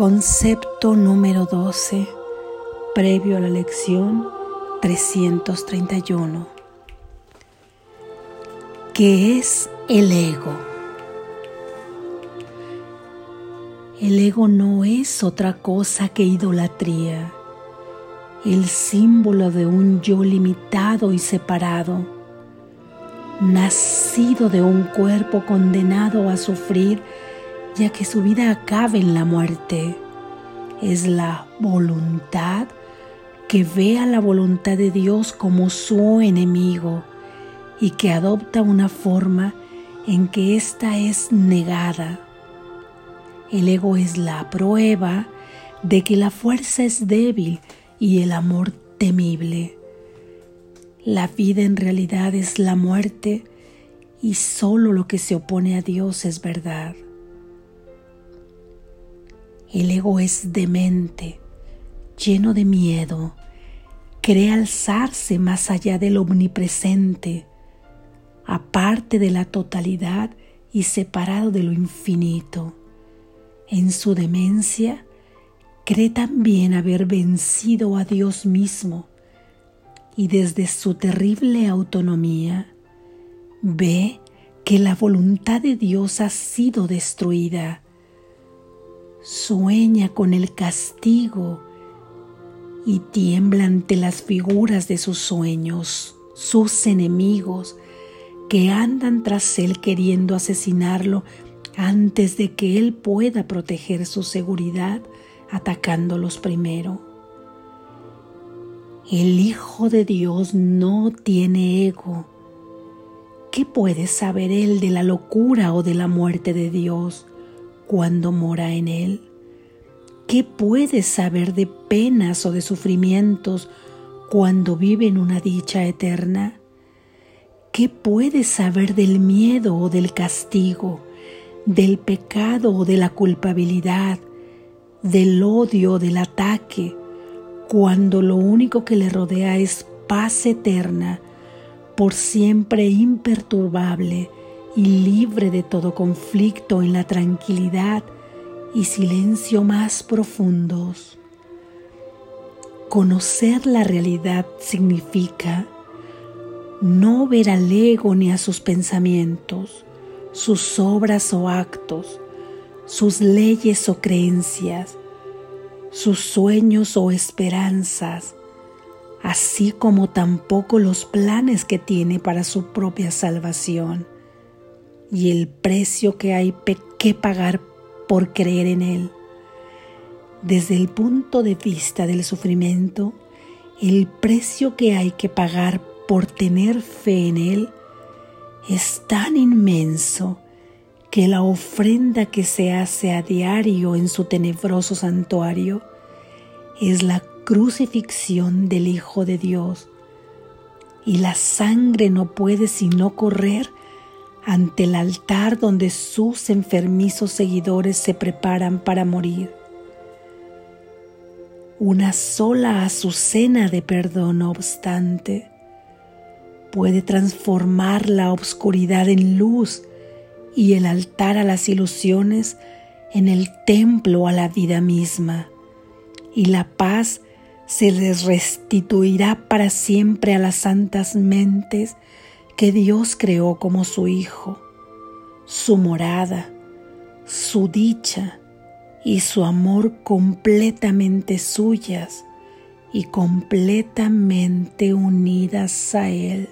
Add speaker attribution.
Speaker 1: Concepto número 12, previo a la lección 331. ¿Qué es el ego? El ego no es otra cosa que idolatría, el símbolo de un yo limitado y separado, nacido de un cuerpo condenado a sufrir ya que su vida acabe en la muerte. Es la voluntad que ve a la voluntad de Dios como su enemigo y que adopta una forma en que ésta es negada. El ego es la prueba de que la fuerza es débil y el amor temible. La vida en realidad es la muerte y solo lo que se opone a Dios es verdad. El ego es demente, lleno de miedo, cree alzarse más allá del omnipresente, aparte de la totalidad y separado de lo infinito. En su demencia, cree también haber vencido a Dios mismo y desde su terrible autonomía ve que la voluntad de Dios ha sido destruida sueña con el castigo y tiembla ante las figuras de sus sueños, sus enemigos, que andan tras él queriendo asesinarlo antes de que él pueda proteger su seguridad atacándolos primero. El Hijo de Dios no tiene ego. ¿Qué puede saber él de la locura o de la muerte de Dios? Cuando mora en Él? ¿Qué puede saber de penas o de sufrimientos cuando vive en una dicha eterna? ¿Qué puede saber del miedo o del castigo, del pecado o de la culpabilidad, del odio o del ataque, cuando lo único que le rodea es paz eterna, por siempre imperturbable, y libre de todo conflicto en la tranquilidad y silencio más profundos. Conocer la realidad significa no ver al ego ni a sus pensamientos, sus obras o actos, sus leyes o creencias, sus sueños o esperanzas, así como tampoco los planes que tiene para su propia salvación y el precio que hay que pagar por creer en Él. Desde el punto de vista del sufrimiento, el precio que hay que pagar por tener fe en Él es tan inmenso que la ofrenda que se hace a diario en su tenebroso santuario es la crucifixión del Hijo de Dios. Y la sangre no puede sino correr ante el altar donde sus enfermizos seguidores se preparan para morir. Una sola azucena de perdón, no obstante, puede transformar la obscuridad en luz y el altar a las ilusiones en el templo a la vida misma, y la paz se les restituirá para siempre a las santas mentes que Dios creó como su Hijo, su morada, su dicha y su amor completamente suyas y completamente unidas a Él.